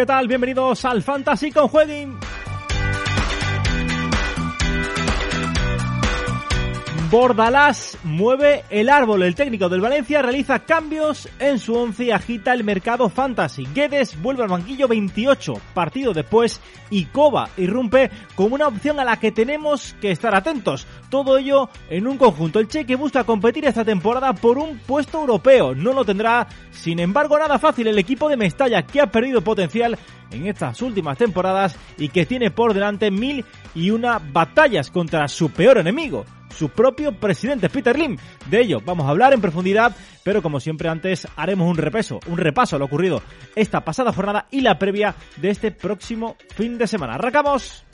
¿qué tal? Bienvenidos al Fantasy con Jueguin. Bordalás mueve el árbol. El técnico del Valencia realiza cambios en su once y agita el mercado fantasy. Guedes vuelve al banquillo 28 partido después y Coba irrumpe como una opción a la que tenemos que estar atentos. Todo ello en un conjunto. El Cheque busca competir esta temporada por un puesto europeo. No lo tendrá, sin embargo, nada fácil el equipo de Mestalla que ha perdido potencial en estas últimas temporadas y que tiene por delante mil y una batallas contra su peor enemigo, su propio presidente Peter Lim. De ello vamos a hablar en profundidad, pero como siempre antes haremos un repaso, un repaso a lo ocurrido esta pasada jornada y la previa de este próximo fin de semana. Arrancamos.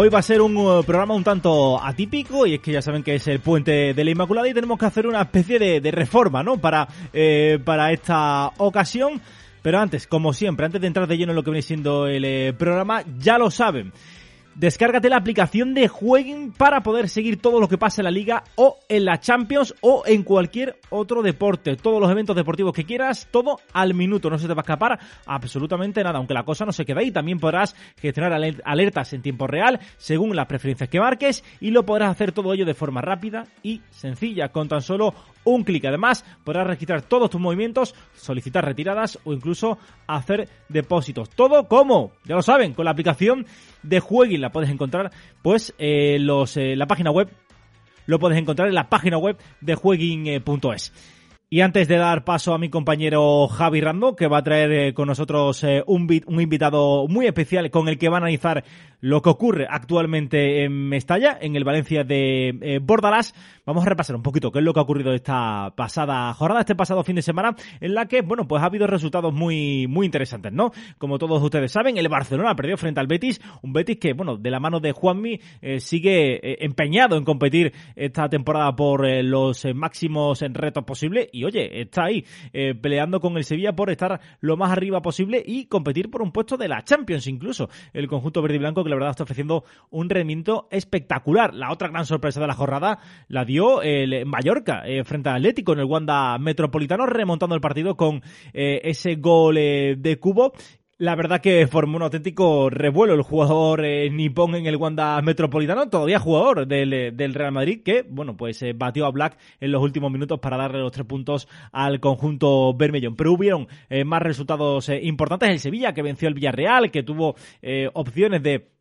Hoy va a ser un uh, programa un tanto atípico y es que ya saben que es el puente de la Inmaculada y tenemos que hacer una especie de, reforma, ¿no? Para, eh, para esta ocasión. Pero antes, como siempre, antes de entrar de lleno en lo que viene siendo el eh, programa, ya lo saben. Descárgate la aplicación de Jueguen para poder seguir todo lo que pasa en la liga o en la Champions o en cualquier otro deporte. Todos los eventos deportivos que quieras, todo al minuto. No se te va a escapar absolutamente nada, aunque la cosa no se quede ahí. También podrás gestionar aler- alertas en tiempo real según las preferencias que marques y lo podrás hacer todo ello de forma rápida y sencilla con tan solo un clic. Además, podrás registrar todos tus movimientos, solicitar retiradas o incluso hacer depósitos. Todo como, ya lo saben, con la aplicación de Jueguin la puedes encontrar pues eh, los eh, la página web lo puedes encontrar en la página web de jueguin.es. Y antes de dar paso a mi compañero Javi Rando, que va a traer eh, con nosotros eh, un, vi- un invitado muy especial con el que va a analizar lo que ocurre actualmente en Mestalla, en el Valencia de eh, Bordalás, vamos a repasar un poquito qué es lo que ha ocurrido esta pasada jornada, este pasado fin de semana, en la que, bueno, pues ha habido resultados muy, muy interesantes, ¿no? Como todos ustedes saben, el Barcelona perdió frente al Betis, un Betis que, bueno, de la mano de Juanmi eh, sigue empeñado en competir esta temporada por los máximos retos posibles oye, está ahí eh, peleando con el Sevilla por estar lo más arriba posible y competir por un puesto de la Champions incluso. El conjunto verde y blanco que la verdad está ofreciendo un rendimiento espectacular. La otra gran sorpresa de la jornada la dio el Mallorca eh, frente al Atlético en el Wanda Metropolitano remontando el partido con eh, ese gol de Cubo la verdad que formó un auténtico revuelo el jugador eh, nipón en el Wanda Metropolitano, todavía jugador del, eh, del Real Madrid, que, bueno, pues eh, batió a Black en los últimos minutos para darle los tres puntos al conjunto Bermellón. Pero hubieron eh, más resultados eh, importantes. El Sevilla, que venció el Villarreal, que tuvo opciones de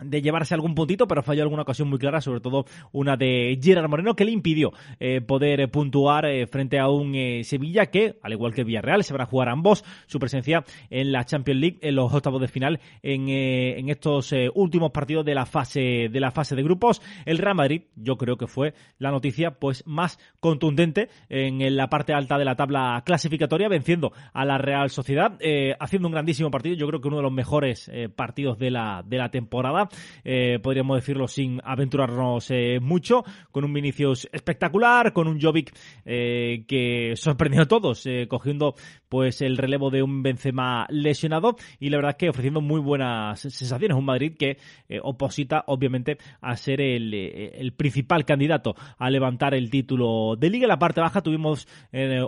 de llevarse algún puntito, pero falló alguna ocasión muy clara, sobre todo una de Gerard Moreno, que le impidió eh, poder eh, puntuar eh, frente a un Sevilla que, al igual que Villarreal, se van a jugar ambos su presencia en la Champions League en los octavos de final en, en estos últimos partidos de la fase de la fase de grupos. El Real Madrid, yo creo que fue la noticia pues más contundente en, en la parte alta de la tabla clasificatoria, venciendo a la Real Sociedad, haciendo un grandísimo partido. Yo creo que uno de los mejores partidos de la de la temporada eh, podríamos decirlo sin aventurarnos eh, mucho, con un Vinicius espectacular, con un Jovic eh, que sorprendió a todos, cogiendo pues el relevo de un Benzema lesionado y la verdad es que ofreciendo muy buenas sensaciones. Un Madrid que oposita obviamente a ser el, el principal candidato a levantar el título de liga. En la parte baja tuvimos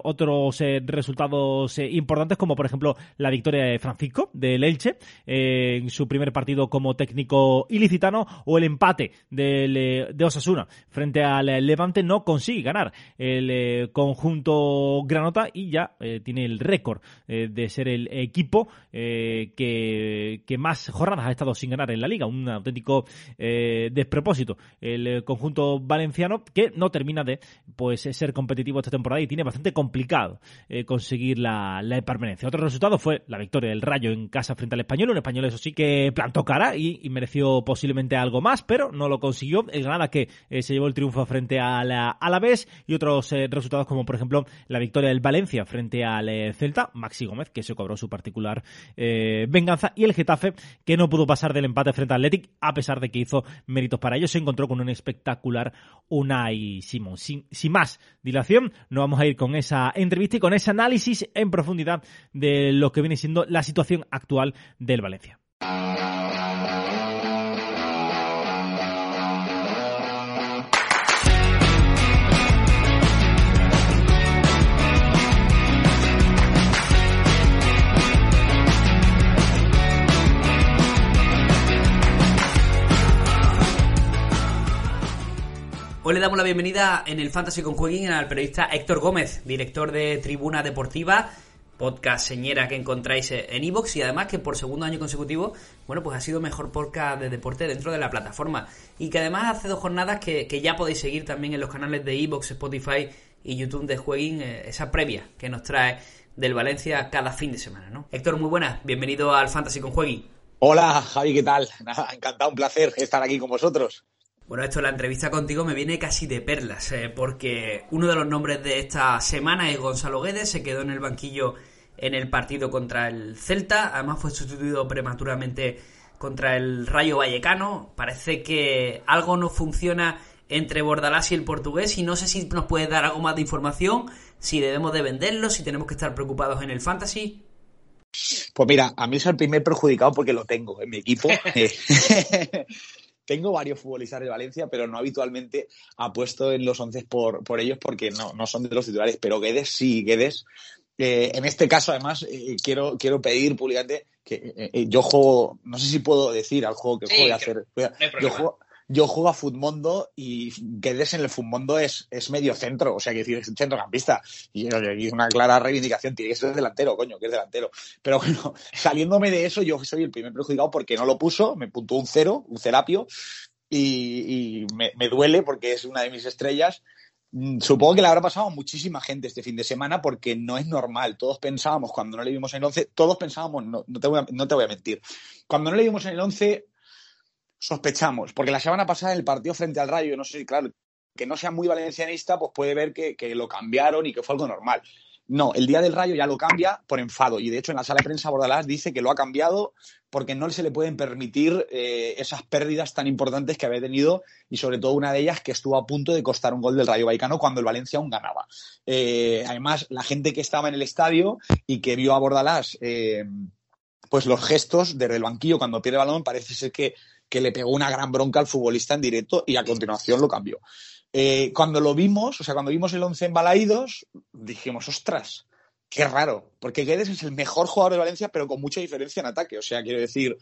otros resultados importantes como por ejemplo la victoria de Francisco del Elche en su primer partido como técnico ilicitano o el empate del, eh, de Osasuna frente al Levante no consigue ganar el eh, conjunto granota y ya eh, tiene el récord de ser el equipo que, más jornadas ha estado sin ganar en la liga. Un auténtico despropósito. El conjunto valenciano que no termina de pues ser competitivo esta temporada y tiene bastante complicado conseguir la, permanencia. Otro resultado fue la victoria del Rayo en casa frente al Español. Un español, eso sí, que plantó cara y, mereció posiblemente algo más, pero no lo consiguió. El Granada que eh, se llevó el triunfo frente al Alavés y otros eh, resultados como, por ejemplo, la victoria del Valencia frente al eh, Celta. Maxi Gómez, que se cobró su particular venganza. Y el Getafe, que no pudo pasar del empate frente al Athletic, a pesar de que hizo méritos para ello. Se encontró con un espectacular Unai Simón. Sin, sin más dilación, no vamos a ir con esa entrevista y con ese análisis en profundidad de lo que viene siendo la situación actual del Valencia. Hoy le damos la bienvenida en el Fantasy con al periodista Héctor Gómez, director de Tribuna Deportiva podcast señera que encontráis en Evox y además que por segundo año consecutivo, bueno, pues ha sido mejor podcast de deporte dentro de la plataforma. Y que además hace dos jornadas que, ya podéis seguir también en los canales de Evox, Spotify y YouTube de Jueguín, eh, esa previa que nos trae del Valencia cada fin de semana, ¿no? Héctor, muy buenas, bienvenido al Fantasy con Jueguín. Hola, Javi, ¿qué tal? encantado, un placer estar aquí con vosotros. Bueno, esto, la entrevista contigo me viene casi de perlas, eh, porque uno de los nombres de esta semana es Gonzalo Guedes, se quedó en el banquillo en el partido contra el Celta. Además fue sustituido prematuramente contra el Rayo Vallecano. Parece que algo no funciona entre Bordalás y el portugués y no sé si nos puede dar algo más de información, si debemos de venderlo, si tenemos que estar preocupados en el fantasy. Pues mira, a mí es el primer perjudicado porque lo tengo en mi equipo. tengo varios futbolistas de Valencia, pero no habitualmente apuesto en los once por, por ellos porque no, no son de los titulares. Pero Guedes sí, Guedes en este caso, además, eh, quiero, quiero pedir públicamente que eh, eh, yo juego, no sé si puedo decir al juego que juego hacer. yo, juego, yo juego a Futmundo y Guedes en el Futmundo es, es medio centro, o sea, que es centrocampista. Y, y una clara reivindicación, tiene que ser delantero, coño, que es delantero. Pero bueno, saliéndome de eso, yo soy el primer perjudicado porque no lo puso, me puntó un cero, un cerapio, y, me, duele porque es una de mis estrellas Mm, supongo que le habrá pasado a muchísima gente este fin de semana porque no es normal. Todos pensábamos, cuando no le vimos en el 11, todos pensábamos, no, te, voy a, no te voy a mentir, cuando no le vimos en el 11, sospechamos, porque la semana pasada en el partido frente al Rayo, no sé, claro, que no sea muy valencianista, pues puede ver que, que lo cambiaron y que fue algo normal. No, el día del Rayo ya lo cambia por enfado y de hecho en la sala de prensa Bordalás dice que lo ha cambiado porque no se le pueden permitir eh, esas pérdidas tan importantes que había tenido y sobre todo una de ellas que estuvo a punto de costar un gol del Rayo Vallecano cuando el Valencia aún ganaba. Eh, además, la gente que estaba en el estadio y que vio a Bordalás eh, pues los gestos desde el banquillo cuando pierde balón parece ser que, que le pegó una gran bronca al futbolista en directo y a continuación lo cambió. Eh, cuando lo vimos, o sea, cuando vimos el 11 en Balaídos, dijimos, ostras, qué raro, porque Guedes es el mejor jugador de Valencia, pero con mucha diferencia en ataque. O sea, quiero decir,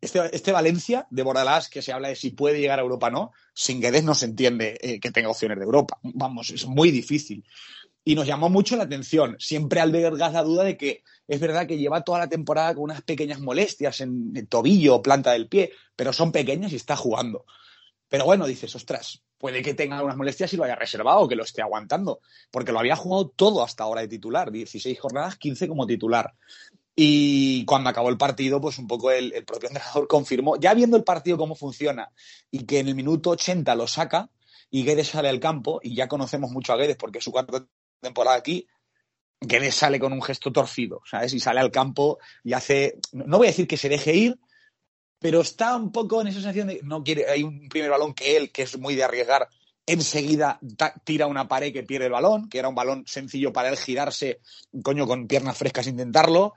este, este Valencia de Bordalás, que se habla de si puede llegar a Europa o no, sin Guedes no se entiende eh, que tenga opciones de Europa. Vamos, es muy difícil. Y nos llamó mucho la atención. Siempre albergas la duda de que es verdad que lleva toda la temporada con unas pequeñas molestias en tobillo o planta del pie, pero son pequeñas y está jugando. Pero bueno, dices, ostras, puede que tenga algunas molestias y lo haya reservado que lo esté aguantando, porque lo había jugado todo hasta ahora de titular, 16 jornadas, 15 como titular. Y cuando acabó el partido, pues un poco el, propio entrenador confirmó, ya viendo el partido cómo funciona y que en el minuto 80 lo saca y Guedes sale al campo, y ya conocemos mucho a Guedes porque es su cuarta temporada aquí, Guedes sale con un gesto torcido, ¿sabes? Y sale al campo y hace, no voy a decir que se deje ir, pero está un poco en esa sensación de no quiere, hay un primer balón que él, que es muy de arriesgar, enseguida tira una pared que pierde el balón, que era un balón sencillo para él girarse, coño, con piernas frescas intentarlo.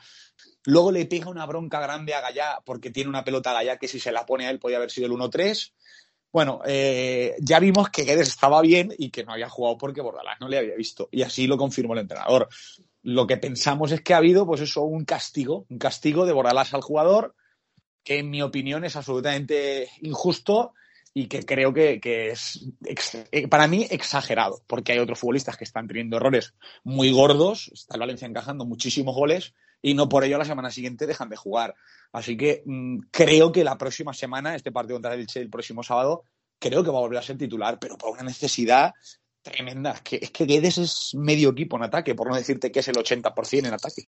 Luego le pega una bronca grande a Gallá porque tiene una pelota a Gallá que si se la pone a él podía haber sido el 1-3. Bueno, eh, ya vimos que Guedes estaba bien y que no había jugado porque Bordalás no le había visto. Y así lo confirmó el entrenador. Lo que pensamos es que ha habido, pues eso, un castigo, un castigo de Bordalás al jugador que en mi opinión es absolutamente injusto y que creo que, que es eh, para mí exagerado, porque hay otros futbolistas que están teniendo errores muy gordos, está el Valencia encajando muchísimos goles y no por ello la semana siguiente dejan de jugar. Así que mm, creo que la próxima semana, este partido contra el Elche el próximo sábado, creo que va a volver a ser titular, pero por una necesidad tremenda. Es que, es que Guedes es medio equipo en ataque, por no decirte que es el 80% en ataque.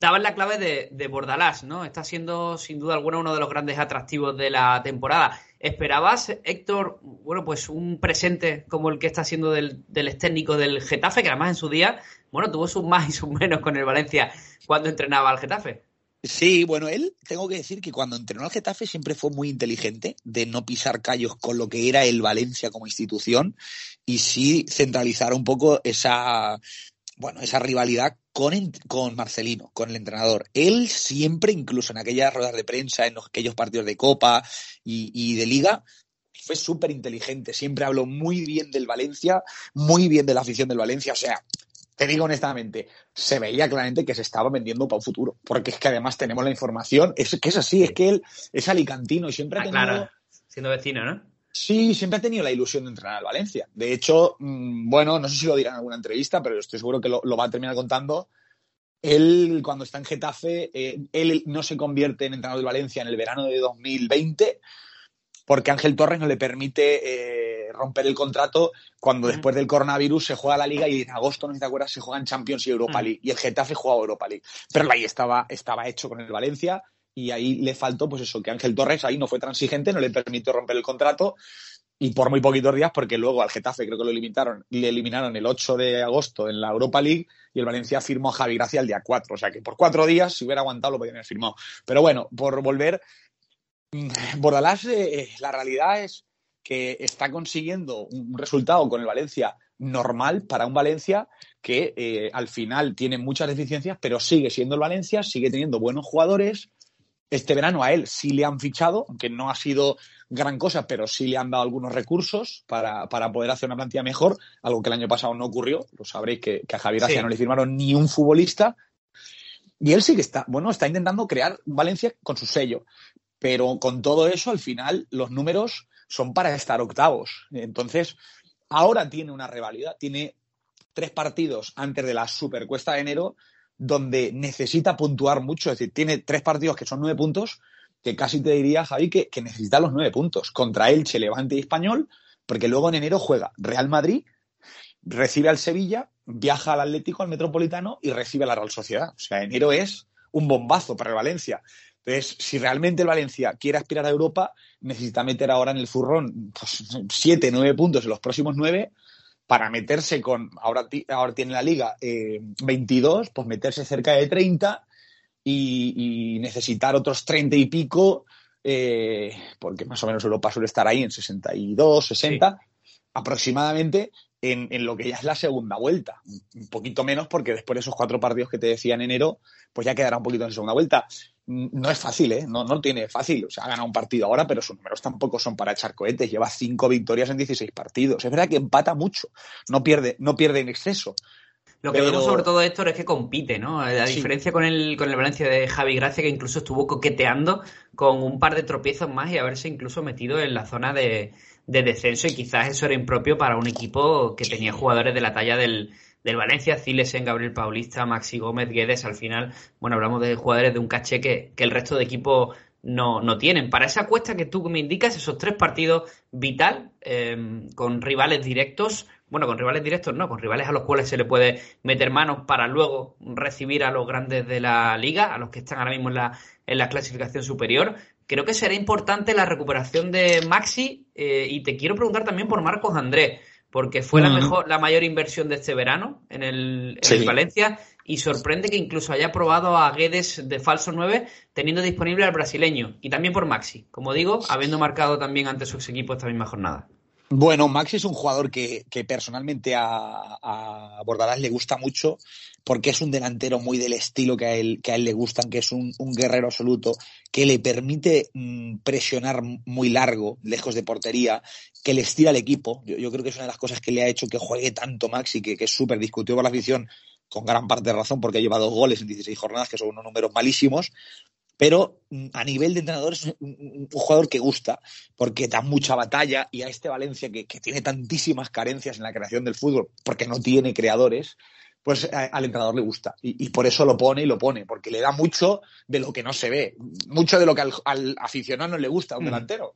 Dabas la clave de, de Bordalás, ¿no? Está siendo sin duda alguna uno de los grandes atractivos de la temporada. ¿Esperabas, Héctor, bueno, pues un presente como el que está siendo del, del técnico del Getafe, que además en su día, bueno, tuvo sus más y sus menos con el Valencia cuando entrenaba al Getafe? Sí, bueno, él, tengo que decir que cuando entrenó al Getafe siempre fue muy inteligente de no pisar callos con lo que era el Valencia como institución y sí centralizar un poco esa, bueno, esa rivalidad con, con Marcelino, con el entrenador. Él siempre, incluso en aquellas ruedas de prensa, en los- aquellos partidos de Copa y, y de Liga, fue súper inteligente. Siempre habló muy bien del Valencia, muy bien de la afición del Valencia. O sea, te digo honestamente, se veía claramente que se estaba vendiendo para un futuro. Porque es que además tenemos la información, es que es así, es que él es alicantino y siempre ha Ah, tenido. claro, siendo vecino, ¿no? Sí, siempre ha tenido la ilusión de entrenar al Valencia. De hecho, mm, bueno, no sé si lo dirá en alguna entrevista, pero estoy seguro que lo, lo va a terminar contando. Él, cuando está en Getafe, eh, él no se convierte en entrenador del Valencia en el verano de 2020 porque Ángel Torres no le permite eh, romper el contrato cuando después del coronavirus se juega la liga y en agosto, no sé si te acuerdas, se juegan Champions y Europa. League. Y el Getafe juega Europa League. Pero ahí estaba, estaba hecho con el Valencia y ahí le faltó, pues eso, que Ángel Torres ahí no fue transigente, no le permitió romper el contrato y por muy poquitos días, porque luego al Getafe creo que lo limitaron, le eliminaron el 8 de agosto en la Europa League y el Valencia firmó a Javi Gracia el día 4. O sea que por cuatro días, si hubiera aguantado, lo podían haber firmado. Pero bueno, por volver, Bordalás, eh, la realidad es que está consiguiendo un resultado con el Valencia normal para un Valencia que eh, al final tiene muchas deficiencias, pero sigue siendo el Valencia, sigue teniendo buenos jugadores. Este verano a él sí le han fichado, aunque no ha sido gran cosa, pero sí le han dado algunos recursos para, para poder hacer una plantilla mejor, algo que el año pasado no ocurrió. Lo sabréis que, que a Javier Sí. no le firmaron ni un futbolista. Y él sí que está, bueno, está intentando crear Valencia con su sello. Pero con todo eso, al final, los números son para estar octavos. Entonces, ahora tiene una rivalidad, tiene tres partidos antes de la supercuesta de enero donde necesita puntuar mucho, es decir, tiene tres partidos que son nueve puntos, que casi te diría, Javi, que, necesita los nueve puntos contra Elche, Levante y Español, porque luego en enero juega Real Madrid, recibe al Sevilla, viaja al Atlético, al Metropolitano y recibe a la Real Sociedad. O sea, enero es un bombazo para el Valencia. Entonces, si realmente el Valencia quiere aspirar a Europa, necesita meter ahora en el zurrón pues, siete, nueve puntos en los próximos nueve para meterse con, ahora, ahora tiene la liga eh, 22, pues meterse cerca de 30 y, y necesitar otros 30 y pico, eh, porque más o menos Europa suele estar ahí en 62, 60 aproximadamente en, en lo que ya es la segunda vuelta. Un poquito menos porque después de esos cuatro partidos que te decía en enero, pues ya quedará un poquito en segunda vuelta. No es fácil, ¿eh? No, no tiene fácil. O sea, ha ganado un partido ahora, pero sus números tampoco son para echar cohetes. Lleva cinco victorias en 16 partidos. Es verdad que empata mucho. No pierde, no pierde en exceso. Lo que Pero- vemos sobre todo, Héctor, es que compite, ¿no? A Sí. diferencia con el, con el Valencia de Javi Gracia, que incluso estuvo coqueteando con un par de tropiezos más y haberse incluso metido en la zona de, de descenso. Y quizás eso era impropio para un equipo que tenía jugadores de la talla del, del Valencia, Cilesen, Gabriel Paulista, Maxi Gómez, Guedes. Al final, bueno, hablamos de jugadores de un caché que, que el resto de equipos no, no tienen. Para esa cuesta que tú me indicas, esos tres partidos vital, eh, con rivales directos, bueno, con rivales directos no, con rivales a los cuales se le puede meter manos para luego recibir a los grandes de la liga, a los que están ahora mismo en la, en la clasificación superior. Creo que será importante la recuperación de Maxi eh, y te quiero preguntar también por Marcos Andrés, porque fue la mejor, la mayor inversión de este verano en el, en Sí. el Valencia y sorprende que incluso haya probado a Guedes de falso 9 teniendo disponible al brasileño y también por Maxi, como digo, habiendo marcado también ante su ex equipo esta misma jornada. Bueno, Maxi es un jugador que, que personalmente a, a Bordalás le gusta mucho porque es un delantero muy del estilo que a él, que a él le gustan, que es un, guerrero absoluto, que le permite mm, presionar muy largo, lejos de portería, que le estira al equipo. Yo, creo que es una de las cosas que le ha hecho que juegue tanto Maxi, que, que es súper discutido por la afición, con gran parte de razón, porque lleva dos goles en 16 jornadas, que son unos números malísimos. pero mm, a nivel de entrenador es un, jugador que gusta, porque da mucha batalla y a este Valencia que tiene tantísimas carencias en la creación del fútbol, porque no tiene creadores, pues a- al entrenador le gusta. Y, y por eso lo pone y lo pone, porque le da mucho de lo que no se ve, mucho de lo que al, al aficionado no le gusta a un Mm. delantero.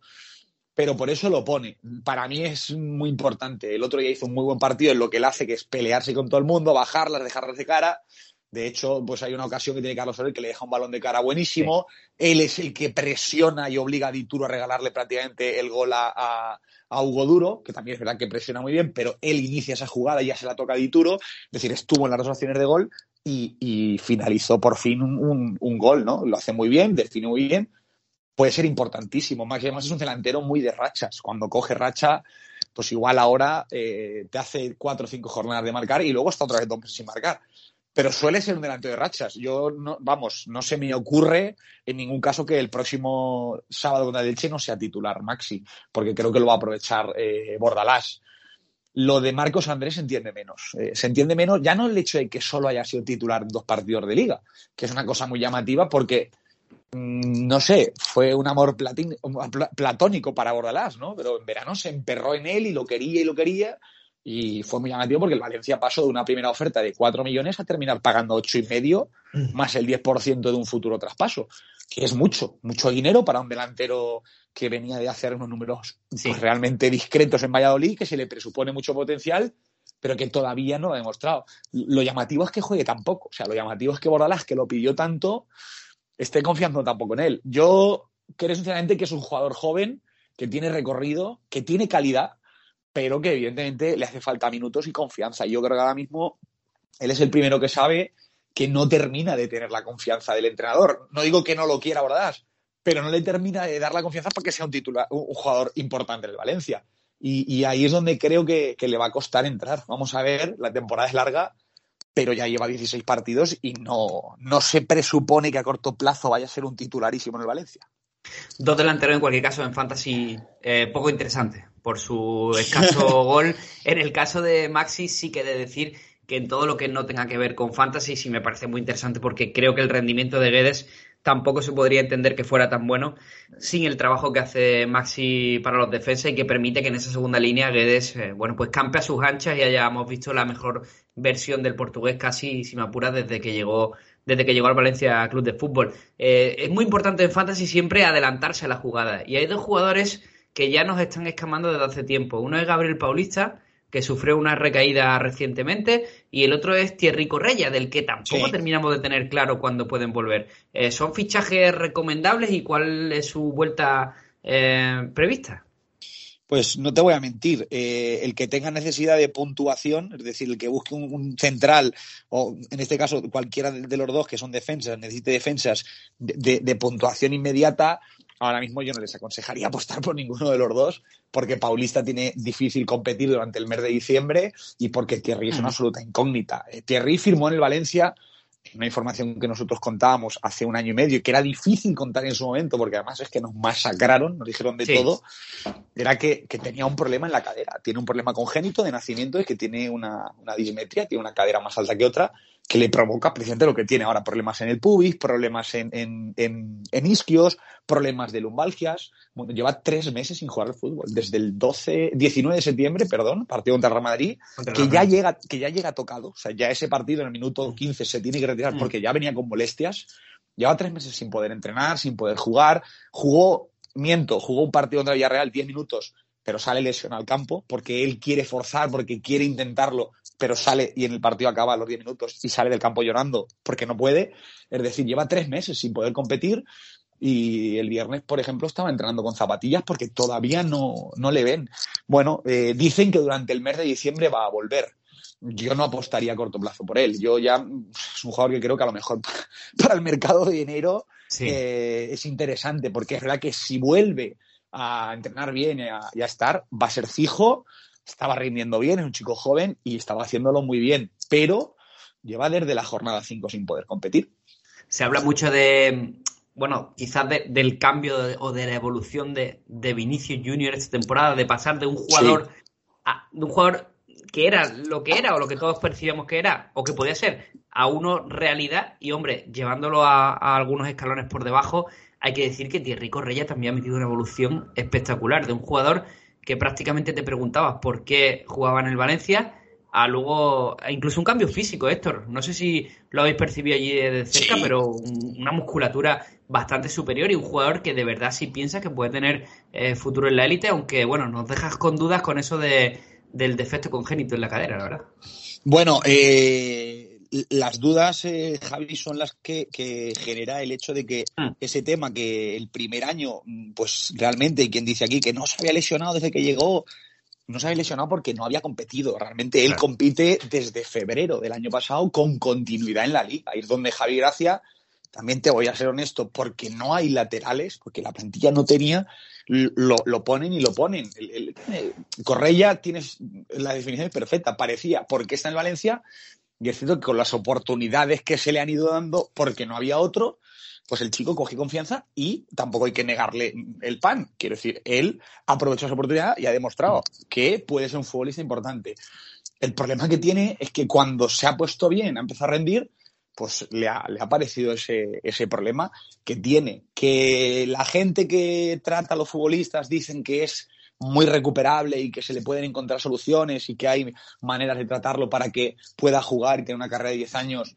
Pero por eso lo pone. Para mí es muy importante. El otro día hizo un muy buen partido en lo que él hace, que es pelearse con todo el mundo, bajarlas, dejarlas de cara. De hecho, pues hay una ocasión que tiene Carlos Soler que le deja un balón de cara buenísimo. Él es el que presiona y obliga a Dituro a regalarle prácticamente el gol a, a- a Hugo Duro, que también es verdad que presiona muy bien, pero él inicia esa jugada y ya se la toca a Dituro. Es decir, estuvo en las dos opciones de gol y, y finalizó por fin un, un- un gol, ¿no? Lo hace muy bien, define muy bien. Puede ser importantísimo. Max además es un delantero muy de rachas. Cuando coge racha, pues igual ahora eh, te hace cuatro o cinco jornadas de marcar y luego está otra vez dos meses sin marcar pero suele ser un delantero de rachas. Yo, vamos, no se me ocurre en ningún caso que el próximo sábado contra el no sea titular Maxi, porque creo que lo va a aprovechar eh, Bordalás. Lo de Marcos Andrés se entiende menos. Eh, se entiende menos ya no el hecho de que solo haya sido titular en dos partidos de liga, que es una cosa muy llamativa porque, mm, no sé, fue un amor platónico para Bordalás, ¿no? Pero en verano se emperró en él y lo quería y lo quería. Y fue muy llamativo porque el Valencia pasó de una primera oferta de 4 millones a terminar pagando ocho y medio más el 10% de un futuro traspaso, que es mucho, mucho dinero para un delantero que venía de hacer unos números Sí. pues, realmente discretos en Valladolid, que se le presupone mucho potencial, pero que todavía no lo ha demostrado. Lo llamativo es que juegue tan poco, o sea, lo llamativo es que Bordalás, que lo pidió tanto, esté confiando tampoco en él. Yo creo sinceramente que es un jugador joven, que tiene recorrido, que tiene calidad, pero que evidentemente le hace falta minutos y confianza. Yo creo que ahora mismo él es el primero que sabe que no termina de tener la confianza del entrenador. No digo que no lo quiera Bordalás, pero no le termina de dar la confianza para que sea un, titular, un jugador importante en el Valencia. Y, y ahí es donde creo que, que le va a costar entrar. Vamos a ver, la temporada es larga, pero ya lleva 16 partidos y no, no se presupone que a corto plazo vaya a ser un titularísimo en el Valencia. Dos delanteros en cualquier caso en fantasy eh, poco interesante por su escaso gol. En el caso de Maxi sí que he de decir que en todo lo que no tenga que ver con fantasy sí me parece muy interesante porque creo que el rendimiento de Guedes tampoco se podría entender que fuera tan bueno sin el trabajo que hace Maxi para los defensas y que permite que en esa segunda línea Guedes, eh, bueno, pues campe a sus anchas y hayamos visto la mejor versión del portugués casi, si me apuras, desde que llegó desde que llegó al Valencia Club de Fútbol. Eh, es muy importante en Fantasy siempre adelantarse a la jugada. Y hay dos jugadores que ya nos están escamando desde hace tiempo. Uno es Gabriel Paulista, que sufrió una recaída recientemente, y el otro es Thierry Correia, del que tampoco Sí. terminamos de tener claro cuándo pueden volver. Eh, ¿Son fichajes recomendables y cuál es su vuelta eh, prevista? Pues no te voy a mentir, eh, el que tenga necesidad de puntuación, es decir, el que busque un, un central, o en este caso cualquiera de, los dos que son defensas, necesite defensas de, de- de puntuación inmediata, ahora mismo yo no les aconsejaría apostar por ninguno de los dos, porque Paulista tiene difícil competir durante el mes de diciembre y porque Thierry es una absoluta incógnita. Eh, Thierry firmó en el Valencia una información que nosotros contábamos hace un año y medio y que era difícil contar en su momento, porque además es que nos masacraron, nos dijeron de Sí. todo, era que, que tenía un problema en la cadera. Tiene un problema congénito de nacimiento, es que tiene una, una dismetría, tiene una cadera más alta que otra, que le provoca precisamente lo que tiene ahora, problemas en el pubis, problemas en, en, en, en isquios, problemas de lumbalgias. Bueno, lleva tres meses sin jugar al fútbol, desde el 12, 19 de septiembre, perdón, partido contra Real Madrid, Contra que Real ya llega, que ya llega tocado. O sea, ya ese partido en el minuto 15 se tiene que retirar Mm. porque ya venía con molestias. Lleva tres meses sin poder entrenar, sin poder jugar. Jugó, miento, jugó un partido contra Villarreal 10 minutos, pero sale lesionado al campo porque él quiere forzar, porque quiere intentarlo, pero sale y en el partido acaba a los 10 minutos y sale del campo llorando porque no puede. Es decir, lleva tres meses sin poder competir y el viernes, por ejemplo, estaba entrenando con zapatillas porque todavía no, no le ven. Bueno, eh, dicen que durante el mes de diciembre va a volver. Yo no apostaría a corto plazo por él. Yo ya es un jugador que creo que a lo mejor para el mercado de enero Sí. eh, es interesante porque es verdad que si vuelve a entrenar bien y a, y a estar, va a ser fijo. Estaba rindiendo bien, es un chico joven y estaba haciéndolo muy bien, pero lleva desde la jornada 5 sin poder competir. Se habla mucho de, bueno, quizás de- del cambio de- o de la evolución de, de Vinicius Junior esta temporada, de pasar de un jugador, a- de un jugador que era lo que era o lo que todos percibíamos que era o que podía ser a uno realidad y hombre, llevándolo a, a algunos escalones por debajo, hay que decir que Thierry Correia también ha metido una evolución espectacular de un jugador que prácticamente te preguntabas por qué jugaba en el Valencia a luego incluso un cambio físico, Héctor. No sé si lo habéis percibido allí de cerca, Sí. pero un- una musculatura bastante superior y un jugador que de verdad sí piensa que puede tener eh, futuro en la élite, aunque bueno, nos dejas con dudas con eso de, del defecto congénito en la cadera, la verdad. Bueno, eh, las dudas, eh, Javi, son las que, que genera el hecho de que Mm. ese tema que el primer año, mm, pues realmente, y quien dice aquí que no se había lesionado desde que llegó, no se había lesionado porque no había competido. Realmente él Claro. compite desde febrero del año pasado con continuidad en la liga. Ahí es donde Javi Gracia, también te voy a ser honesto, porque no hay laterales, porque la plantilla no tenía, lo, lo ponen y lo ponen. El, el- eh, Correia, tienes la definición perfecta, parecía, porque está en Valencia, y es cierto que con las oportunidades que se le han ido dando, porque no había otro, pues el chico cogió confianza y tampoco hay que negarle el pan. Quiero decir, él aprovechó esa oportunidad y ha demostrado que puede ser un futbolista importante. El problema que tiene es que cuando se ha puesto bien, ha empezado a rendir, pues le ha, le ha parecido ese, ese problema que tiene. Que la gente que trata a los futbolistas dicen que es muy recuperable y que se le pueden encontrar soluciones y que hay maneras de tratarlo para que pueda jugar y tener una carrera de 10 años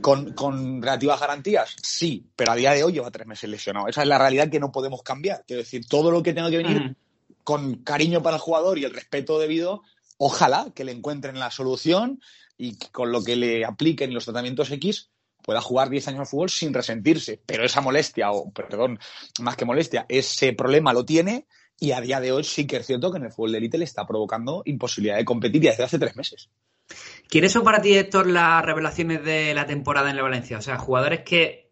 con, con relativas garantías. Sí, pero a día de hoy lleva tres meses lesionado. Esa es la realidad que no podemos cambiar. Quiero decir, todo lo que tenga que venir con cariño para el jugador y el respeto debido, ojalá que le encuentren la solución y con lo que le apliquen los tratamientos X pueda jugar 10 años al fútbol sin resentirse. Pero esa molestia, o perdón, más que molestia, ese problema lo tiene y a día de hoy sí que es cierto que en el fútbol de élite le está provocando imposibilidad de competir y desde hace tres meses. ¿Quiénes son para ti, Héctor, las revelaciones de la temporada en la Valencia? O sea, jugadores que,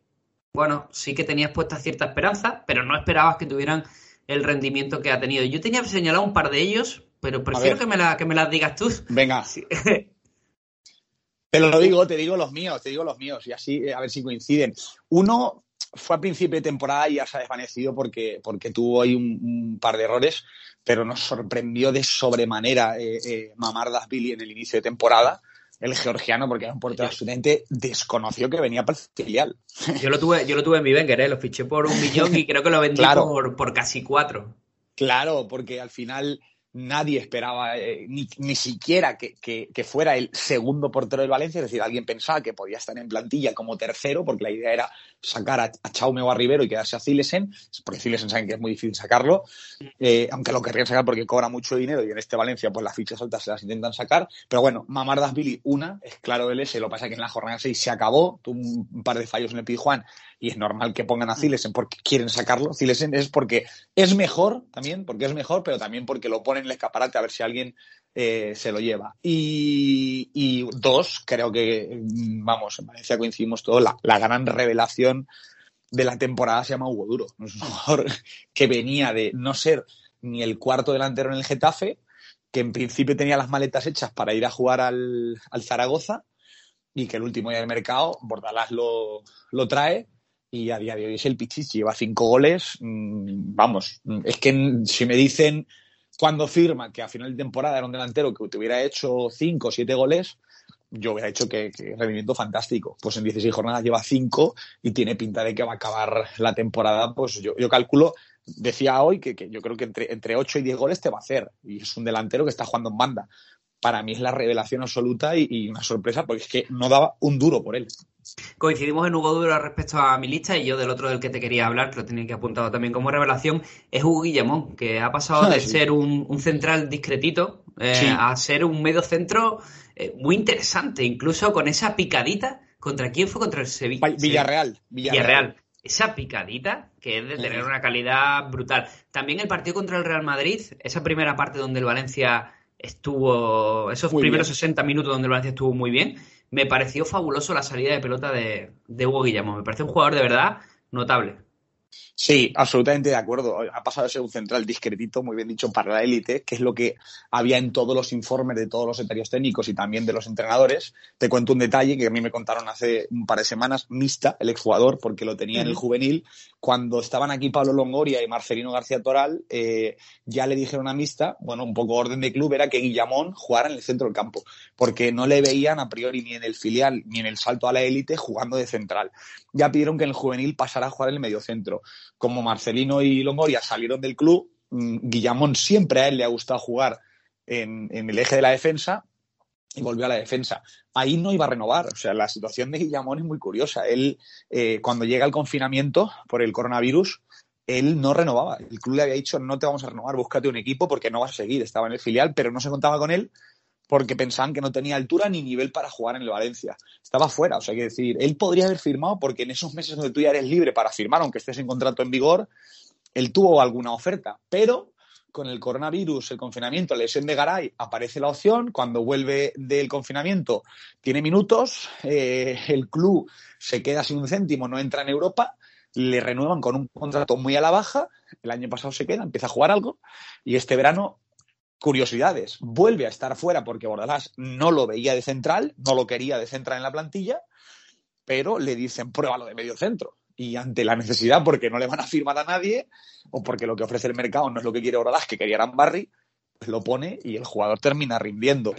bueno, sí que tenías puesta cierta esperanza, pero no esperabas que tuvieran el rendimiento que ha tenido. Yo tenía señalado un par de ellos, pero prefiero que me, la, que me las digas tú. Venga, Sí. Te lo digo, te digo los míos, te digo los míos, y así eh, a ver si coinciden. Uno fue a principio de temporada y ya se ha desvanecido porque, porque tuvo ahí un, un par de errores, pero nos sorprendió de sobremanera eh, eh, Mamar Billy en el inicio de temporada, el georgiano, porque era un portero absolutamente desconoció que venía para el filial. Yo lo tuve, yo lo tuve en mi Wenger, ¿eh? lo fiché por un millón y creo que lo vendí Claro. por, por casi cuatro. Claro, porque al final nadie esperaba eh, ni, ni siquiera que, que- fuera el segundo portero del Valencia, es decir, alguien pensaba que podía estar en plantilla como tercero, porque la idea era sacar a, a Chaume o a Rivero y quedarse a Zilesen, porque Zilesen saben que es muy difícil sacarlo, eh, aunque lo querrían sacar porque cobra mucho dinero y en este Valencia pues las fichas altas se las intentan sacar, pero bueno, Mamar Billy una, es claro el ese, lo pasa que en la jornada 6 se acabó, tuvo un, par de fallos en el Pizjuán y es normal que pongan a Zilesen porque quieren sacarlo, Zilesen es porque es mejor también, porque es mejor, pero también porque lo ponen en el escaparate a ver si alguien eh, se lo lleva. Y, y dos, creo que, mm, vamos, en Valencia coincidimos todos, la, la gran revelación de la temporada se llama Hugo Duro. Es un jugador que venía de no ser ni el cuarto delantero en el Getafe, que en principio tenía las maletas hechas para ir a jugar al, al Zaragoza y que el último día del mercado Bordalás lo, lo trae y a día de hoy es el Pichichi, lleva cinco goles. mm, Vamos, es que si me dicen cuando firma que a final de temporada era un delantero que te hubiera hecho cinco o siete goles, yo hubiera hecho que, que rendimiento fantástico. Pues en 16 jornadas lleva cinco y tiene pinta de que va a acabar la temporada. Pues yo, yo calculo, decía hoy que, que yo creo que entre, entre 8 y 10 goles te va a hacer. Y es un delantero que está jugando en banda. Para mí es la revelación absoluta y, y una sorpresa porque es que no daba un duro por él. Coincidimos en Hugo Duro respecto a mi lista y yo del otro del que te quería hablar, que lo tenía que apuntado también como revelación, es Hugo Guillemón, que ha pasado de Sí. ser un, un central discretito eh, Sí. a ser un medio centro eh, muy interesante, incluso con esa picadita. ¿Contra quién fue? Contra el Sevilla. Villarreal. Villarreal. Villarreal. Esa picadita que es de tener una calidad brutal. También el partido contra el Real Madrid, esa primera parte donde el Valencia estuvo, esos Muy primeros bien. 60 minutos donde el Valencia estuvo muy bien, me pareció fabuloso la salida de pelota de, de Hugo Guillermo. Me parece un jugador de verdad notable. Sí, absolutamente de acuerdo. Ha pasado a ser un central discretito, muy bien dicho, para la élite, que es lo que había en todos los informes de todos los secretarios técnicos y también de los entrenadores. Te cuento un detalle que a mí me contaron hace un par de semanas, Mista, el exjugador, porque lo tenía en el juvenil, cuando estaban aquí Pablo Longoria y Marcelino García Toral, eh, ya le dijeron a Mista, bueno, un poco orden de club era que Guillamón jugara en el centro del campo, porque no le veían a priori ni en el filial ni en el salto a la élite jugando de central. Ya pidieron que en el juvenil pasara a jugar en el mediocentro. Como Marcelino y Longoria salieron del club, mm, Guillamón siempre a él le ha gustado jugar en, en el eje de la defensa, y volvió a la defensa. Ahí no iba a renovar. O sea, la situación de Guillamón es muy curiosa. Él, eh, cuando llega el confinamiento por el coronavirus, él no renovaba. El club le había dicho, no te vamos a renovar, búscate un equipo porque no vas a seguir. Estaba en el filial, pero no se contaba con él porque pensaban que no tenía altura ni nivel para jugar en el Valencia. Estaba fuera, o sea, hay que decir, él podría haber firmado porque en esos meses donde tú ya eres libre para firmar, aunque estés en contrato en vigor, él tuvo alguna oferta, pero con el coronavirus, el confinamiento, la lesión de Garay, aparece la opción. Cuando vuelve del confinamiento, tiene minutos. eh, el club se queda sin un céntimo, no entra en Europa. Le renuevan con un contrato muy a la baja. El año pasado se queda, empieza a jugar algo. Y este verano, curiosidades. Vuelve a estar fuera porque Bordalás no lo veía de central, no lo quería de central en la plantilla, pero le dicen pruébalo de medio centro y ante la necesidad, porque no le van a firmar a nadie, o porque lo que ofrece el mercado no es lo que quiere Bordalás, que quería Barry, pues lo pone y el jugador termina rindiendo.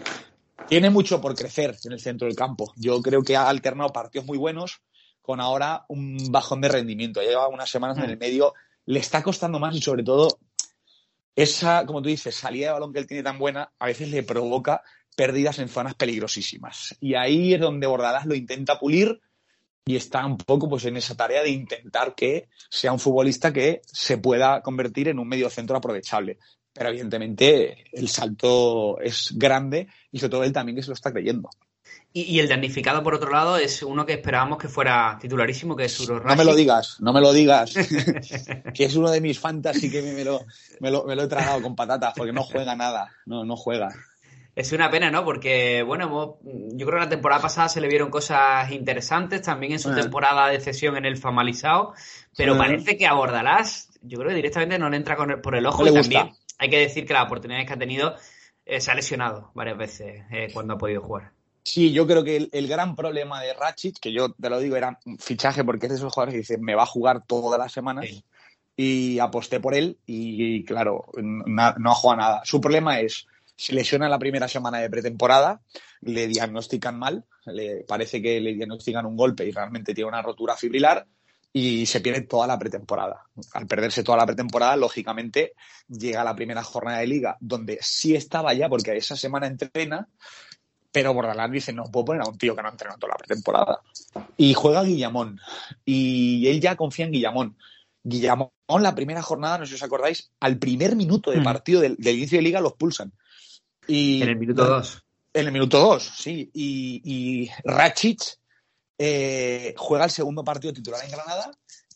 Tiene mucho por crecer en el centro del campo. Yo creo que ha alternado partidos muy buenos con ahora un bajón de rendimiento. Lleva unas semanas en el medio, le está costando más y sobre todo esa, como tú dices, salida de balón que él tiene tan buena, a veces le provoca pérdidas en zonas peligrosísimas. Y ahí es donde Bordalás lo intenta pulir y está un poco pues en esa tarea de intentar que sea un futbolista que se pueda convertir en un medio centro aprovechable. Pero evidentemente el salto es grande y sobre todo él también que se lo está creyendo. Y, y el damnificado, por otro lado, es uno que esperábamos que fuera titularísimo, que es Uro No me lo digas, no me lo digas. que es uno de mis fantasy que me lo, me, lo, me lo he tragado con patatas porque no juega nada. No, no juega. Es una pena, ¿no? Porque, bueno, yo creo que la temporada pasada se le vieron cosas interesantes, también en su Sí. temporada de cesión en el Famalizao, pero parece que a Bordalás, yo creo que directamente no le entra con el- por el ojo No y gusta. también hay que decir que las oportunidades que ha tenido eh, se ha lesionado varias veces eh, cuando ha podido jugar. Sí, yo creo que el, el gran problema de Ratchit, que yo te lo digo, era un fichaje porque es de esos jugadores que dicen me va a jugar todas las semanas Sí. y aposté por él y, claro, na- no ha jugado nada. Su problema es, se lesiona en la primera semana de pretemporada, le diagnostican mal, le parece que le diagnostican un golpe y realmente tiene una rotura fibrilar y se pierde toda la pretemporada. Al perderse toda la pretemporada, lógicamente, llega la primera jornada de liga donde sí estaba ya porque esa semana entrena, pero Bordalás dice, no puedo poner a un tío que no ha entrenado toda la pretemporada. Y juega Guillamón. Y él ya confía en Guillamón. Guillamón, la primera jornada, no sé si os acordáis, al primer minuto de Mm. partido del, del inicio de liga los pulsan. Y, En el minuto 2. En el minuto 2, sí. Y, y Rachic eh, juega el segundo partido titular en Granada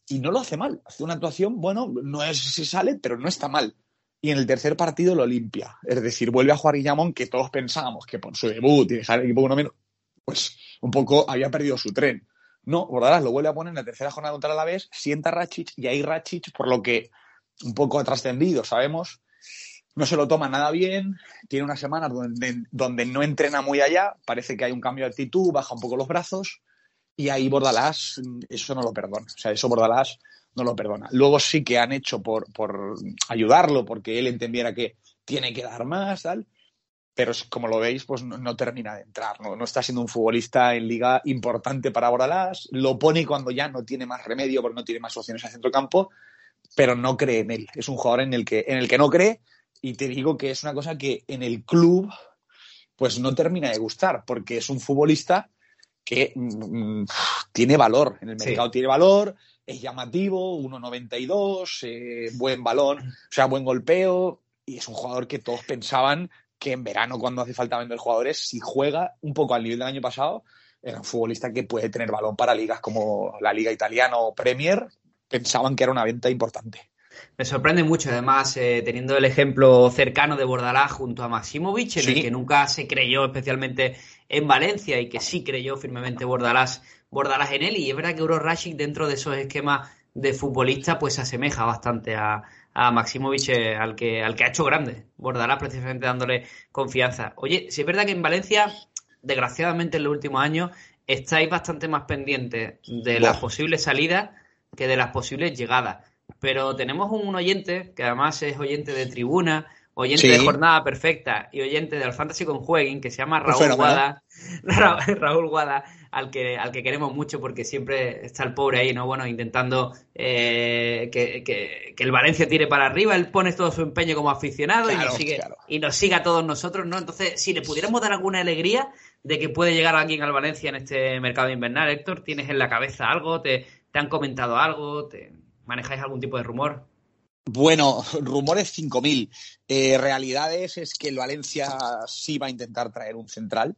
y no lo hace mal. Hace una actuación, bueno, no es si sale, pero no está mal. Y en el tercer partido lo limpia. Es decir, vuelve a jugar Guillamón, que todos pensábamos que por su debut y dejar el equipo uno menos, pues un poco había perdido su tren. No, Bordalás lo vuelve a poner en la tercera jornada contra el Alavés, sienta a y ahí Rachic, por lo que un poco ha trascendido, sabemos, no se lo toma nada bien, tiene unas semanas donde, donde no entrena muy allá, parece que hay un cambio de actitud, baja un poco los brazos y ahí Bordalás eso no lo perdona. O sea, eso Bordalás no lo perdona. Luego sí que han hecho por, por ayudarlo, porque él entendiera que tiene que dar más, tal, pero como lo veis, pues no, no termina de entrar. ¿no? no está siendo un futbolista en liga importante para Bordalás, lo pone cuando ya no tiene más remedio porque no tiene más opciones al centrocampo, pero no cree en él. Es un jugador en el que, en el que no cree y te digo que es una cosa que en el club pues no termina de gustar, porque es un futbolista que mm, tiene valor, en el Sí. mercado tiene valor, es llamativo, 1.92, eh, buen balón, o sea, buen golpeo, y es un jugador que todos pensaban que en verano, cuando hace falta vender jugadores, si juega un poco al nivel del año pasado, era un futbolista que puede tener balón para ligas como la Liga Italiana o Premier, pensaban que era una venta importante. Me sorprende mucho, además, eh, teniendo el ejemplo cercano de Bordalás junto a Maximovic, en Sí. el que nunca se creyó especialmente en Valencia y que sí creyó firmemente Bordalás, Bordalás en él. Y es verdad que Euro Rashik, dentro de esos esquemas de futbolista, pues se asemeja bastante a, a Maximovic, eh, al, que, al que ha hecho grande. Bordalás, precisamente dándole confianza. Oye, si es verdad que en Valencia, desgraciadamente en los últimos años, estáis bastante más pendientes de las posibles salidas que de las posibles llegadas. Pero tenemos un oyente, que además es oyente de tribuna, oyente Sí. de jornada perfecta y oyente del Fantasy con Jueguin, que se llama Raúl. Guada, Ra- Raúl Guada, al que, al que queremos mucho porque siempre está el pobre ahí, ¿no? Bueno, intentando eh, que, que- que el Valencia tire para arriba, él pone todo su empeño como aficionado y, nos sigue, claro. y nos sigue a todos nosotros, ¿no? Entonces, si le pudiéramos dar alguna alegría de que puede llegar alguien al Valencia en este mercado invernal, Héctor, ¿tienes en la cabeza algo? ¿Te, te han comentado algo? ¿Te manejáis algún tipo de rumor? Bueno, rumores 5.000. Eh, realidades es que el Valencia sí va a intentar traer un central.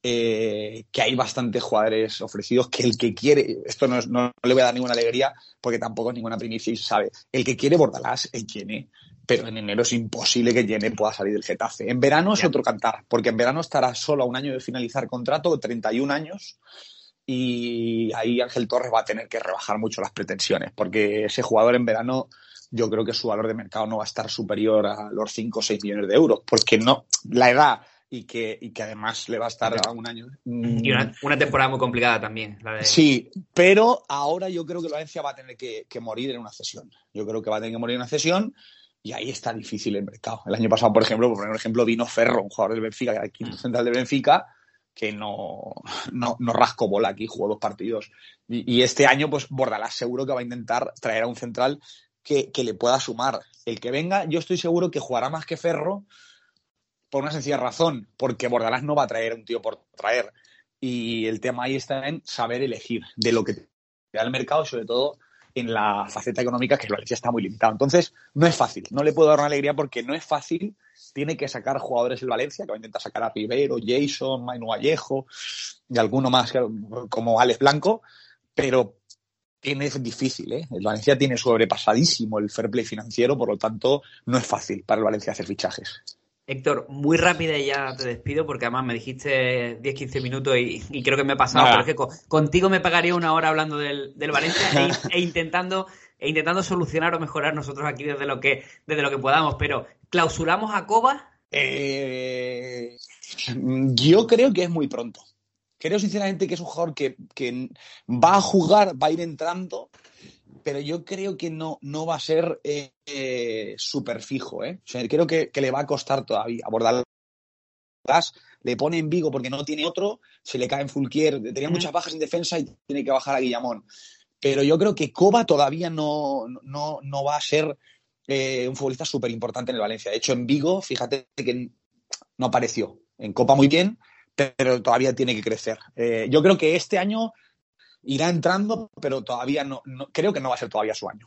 eh, que hay bastantes jugadores ofrecidos que el que quiere, esto no, es- no le voy a dar ninguna alegría porque tampoco es ninguna primicia y se sabe, el que quiere Bordalás es Yene, pero en enero es imposible que Yene pueda salir del Getafe. En verano es Ya. otro cantar, porque en verano estará solo a un año de finalizar contrato, 31 años, y ahí Ángel Torres va a tener que rebajar mucho las pretensiones, porque ese jugador en verano yo creo que su valor de mercado no va a estar superior a los 5 o 6 millones de euros, porque no, la edad y que, y que además le va a estar a un año. mm, Y una, una temporada muy complicada también, la de... Sí, pero ahora yo creo que Valencia va a tener que, que morir en una cesión. Yo creo que va a tener que morir en una cesión y ahí está difícil el mercado. El año pasado, por ejemplo, por poner un ejemplo, vino Ferro, un jugador del Benfica, el quinto central del Benfica, que no, no, no rascó bola aquí, jugó dos partidos. Y, y este año, pues Bordalás seguro que va a intentar traer a un central que, que le pueda sumar. El que venga, yo estoy seguro que jugará más que Ferro por una sencilla razón, porque Bordalás no va a traer a un tío por traer. Y el tema ahí está en saber elegir de lo que te da el mercado, sobre todo en la faceta económica, que el Valencia está muy limitado. Entonces, no es fácil. No le puedo dar una alegría porque no es fácil. Tiene que sacar jugadores el Valencia, que va a intentar sacar a Rivero, Jason, Manu Vallejo y alguno más como Alex Blanco, pero tiene difícil, ¿eh? El Valencia tiene sobrepasadísimo el fair play financiero, por lo tanto, no es fácil para el Valencia hacer fichajes. Héctor, muy rápida y ya te despido porque además me dijiste 10-15 minutos y, y creo que me he pasado, Nada. pero es que co- contigo me pagaría una hora hablando del, del Valencia e, e intentando e intentando solucionar o mejorar nosotros aquí desde lo que desde lo que podamos, pero clausuramos a Coba Eh, yo creo que es muy pronto. Creo sinceramente que es un jugador que, que va a jugar, va a ir entrando, pero yo creo que no, no va a ser eh, eh, súper fijo. ¿eh? O sea, creo que, que le va a costar todavía abordar le pone en Vigo porque no tiene otro, se le cae en Fulquier, tenía muchas bajas en defensa y tiene que bajar a Guillamón. Pero yo creo que Coba todavía no, no, no va a ser eh, un futbolista súper importante en el Valencia. De hecho, en Vigo, fíjate que no apareció. En Copa muy bien, pero todavía tiene que crecer. Eh, yo creo que este año irá entrando, pero todavía no, no, creo que no va a ser todavía su año.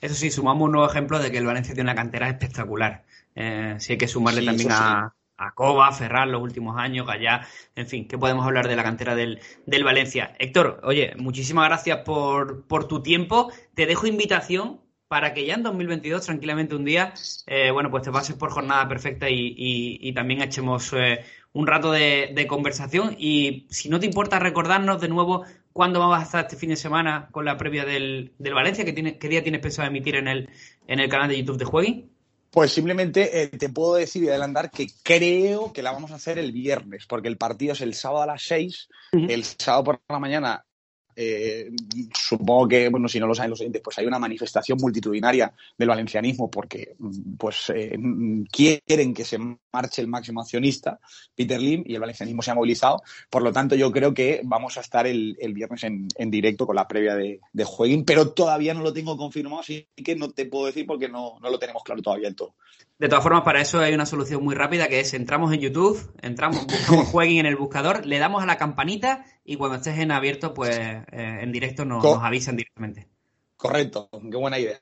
Eso sí, sumamos un nuevo ejemplo de que el Valencia tiene una cantera espectacular. Eh, sí hay que sumarle Sí, también a, a Coba, a Ferran los últimos años, Gallá, en fin, que podemos hablar de la cantera del, del Valencia. Héctor, oye, muchísimas gracias por, por tu tiempo. Te dejo invitación para que ya en 2022, tranquilamente un día, eh, bueno, pues te pases por jornada perfecta y, y- y también echemos eh, un rato de, de conversación. Y si no te importa recordarnos de nuevo cuándo vamos a estar este fin de semana con la previa del, del Valencia, ¿qué, tiene, qué día tienes pensado emitir en el, en el canal de YouTube de Juegui? Pues simplemente eh, te puedo decir y adelantar que creo que la vamos a hacer el viernes, porque el partido es el sábado a las 6, Ujú. el sábado por la mañana. Eh, supongo que, bueno, si no lo saben los oyentes, pues hay una manifestación multitudinaria del valencianismo porque mm, pues eh, mm, quieren que se marche el máximo accionista, Peter Lim, y el valencianismo se ha movilizado. Por lo tanto, yo creo que vamos a estar el, el viernes en, en directo con la previa de, de pero todavía no lo tengo confirmado, así que no te puedo decir porque no, no lo tenemos claro todavía del todo. De todas formas, para eso hay una solución muy rápida que es entramos en YouTube, entramos, buscamos Jueguen en el buscador, le damos a la campanita y cuando estés en abierto, pues eh, en directo nos, avisan directamente. Correcto, qué buena idea.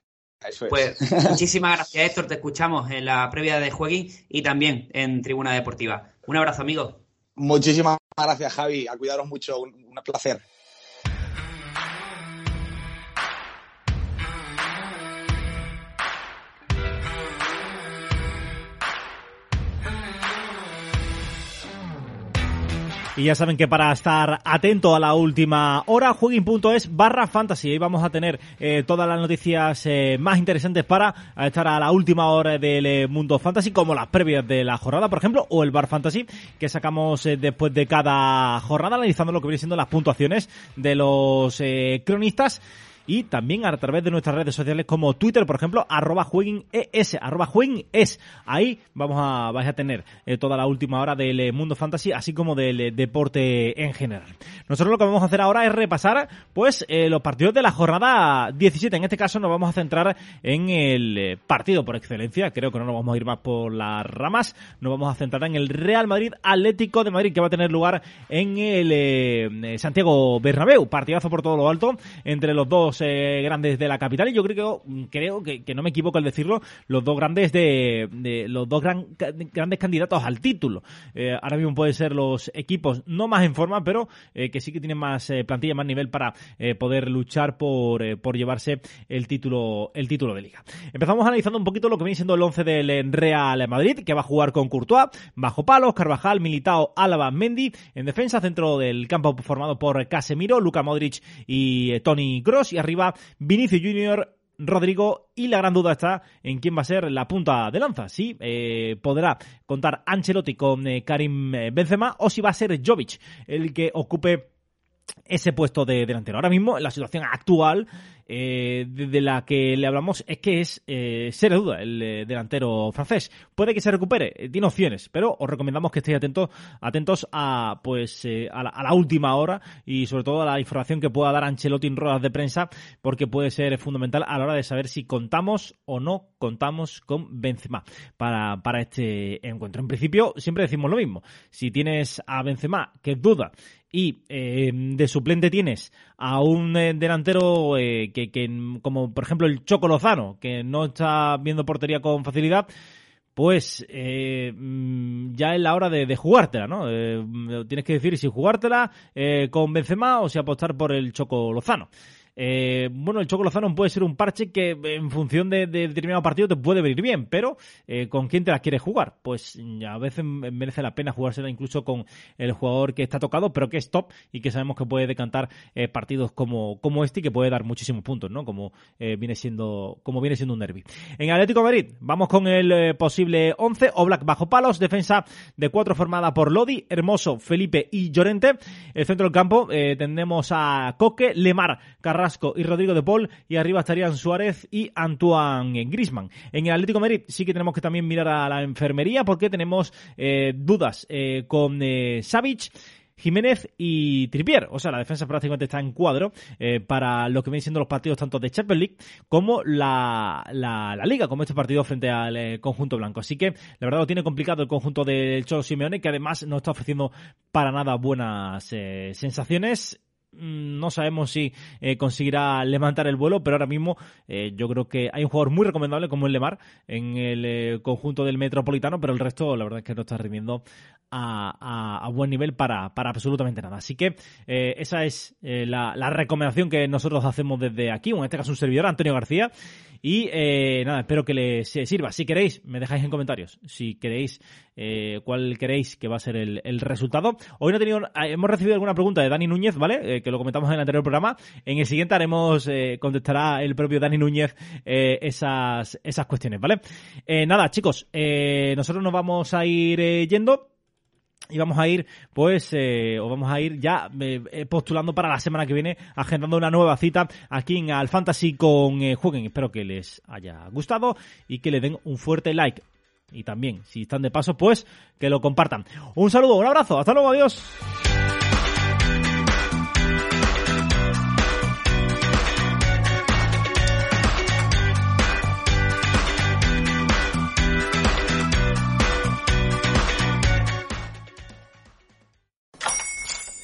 Eso es. Pues muchísimas gracias, Héctor. Te escuchamos en la previa de Jueguen y también en Tribuna Deportiva. Un abrazo, amigo. Muchísimas gracias, Javi. A cuidaros mucho. Un, un placer. Y ya saben que para estar atento a la última hora, jueguin.es barra fantasy. Ahí vamos a tener eh, todas las noticias eh, más interesantes para estar a la última hora del eh, mundo fantasy, como las previas de la jornada, por ejemplo, o el bar fantasy, que sacamos eh, después de cada jornada, analizando lo que viene siendo las puntuaciones de los cronistas. Y también a través de nuestras redes sociales como Twitter, por ejemplo, arroba jueguines, arroba jueguines. Ahí vamos a, vais a tener eh, toda la última hora del eh, mundo fantasy, así como del eh, deporte en general. Nosotros lo que vamos a hacer ahora es repasar, pues, los partidos de la jornada 17. En este caso nos vamos a centrar en el partido por excelencia. Creo que no nos vamos a ir más por las ramas. Nos vamos a centrar en el Real Madrid Atlético de Madrid, que va a tener lugar en el Santiago Bernabéu. Partidazo por todo lo alto entre los dos eh, grandes de la capital. Y yo creo creo que, no me equivoco al decirlo, los dos grandes de, los dos gran- grandes candidatos al título. Eh, ahora mismo pueden ser los equipos no más en forma, pero eh, que sí que tienen más plantilla, más nivel para poder luchar por, por llevarse el título, el título de liga. Empezamos analizando un poquito lo que viene siendo el 11 del Real Madrid, que va a jugar con Courtois, bajo palos, Carvajal, Militao, Álava, Mendy, en defensa, centro del campo formado por Casemiro, Luka Modric y Tony Cross, y arriba Vinicius Junior, Rodrigo y la gran duda está en quién va a ser la punta de lanza. Si eh, podrá contar Ancelotti con eh, Karim eh, Benzema o si va a ser Jovic el que ocupe ese puesto de delantero. Ahora mismo, la situación actual eh, de, la que le hablamos es que es eh, duda el eh, delantero francés. Puede que se recupere, eh, tiene opciones, pero os recomendamos que estéis atentos, atentos a pues a, la, a la última hora y sobre todo a la información que pueda dar Ancelotti en ruedas de prensa, porque puede ser fundamental a la hora de saber si contamos o no contamos con Benzema para, para este encuentro. En principio, siempre decimos lo mismo. Si tienes a Benzema, que duda, y eh, de suplente tienes a un eh, delantero eh, que, que, como por ejemplo el Choco Lozano, que no está viendo portería con facilidad, pues eh, mm, ya es la hora de, de jugártela, ¿no? Tienes que decir si jugártela con Benzema o si apostar por el Choco Lozano. Eh, bueno, el Choco Lozano puede ser un parche que en función de, de determinado partido te puede venir bien, pero eh, ¿con quién te la quieres jugar? Pues a veces merece la pena jugársela incluso con el jugador que está tocado, pero que es top y que sabemos que puede decantar eh, partidos como, como este y que puede dar muchísimos puntos, ¿no? Como viene siendo como viene siendo un derby. En Atlético de Madrid, vamos con el posible 11, Oblak bajo palos, defensa de cuatro formada por Lodi, Hermoso, Felipe y Llorente. El centro del campo tendremos a Coque, Lemar, Carrasco y Rodrigo de Paul y arriba estarían Suárez y Antoine Grisman. En el Atlético de Madrid sí que tenemos que también mirar a la enfermería porque tenemos eh, dudas eh, con eh. Jiménez y Tripier. O sea, la defensa prácticamente está en cuadro eh, para lo que vienen siendo los partidos tanto de Champions League como la, la, la Liga, como este partido frente al eh, conjunto blanco. Así que, la verdad, lo tiene complicado el conjunto del Cholo Simeone, que además no está ofreciendo para nada buenas eh, sensaciones no sabemos si eh, conseguirá levantar el vuelo, pero ahora mismo eh, yo creo que hay un jugador muy recomendable como el Lemar en el eh, conjunto del Metropolitano, pero el resto la verdad es que no está rindiendo a, a, buen nivel para, para, absolutamente nada. Así que esa es la, la, recomendación que nosotros hacemos desde aquí, en este caso un servidor, Antonio García. Y eh, nada, espero que les sirva. Si queréis, me dejáis en comentarios. Si queréis, eh, cuál queréis que va a ser el, el resultado. Hoy no he tenido, hemos recibido alguna pregunta de Dani Núñez, ¿vale? Eh, que lo comentamos en el anterior programa. En el siguiente haremos, eh, contestará el propio Dani Núñez eh, esas, esas cuestiones, ¿vale? Eh, nada, chicos, eh, nosotros nos vamos a ir eh, yendo. Y vamos a ir, pues, eh, o vamos a ir ya eh, postulando para la semana que viene, agendando una nueva cita aquí en Al Fantasy con eh, Jueguen. Espero que les haya gustado y que le den un fuerte like. Y también, si están de paso, pues, que lo compartan. Un saludo, un abrazo, hasta luego, adiós.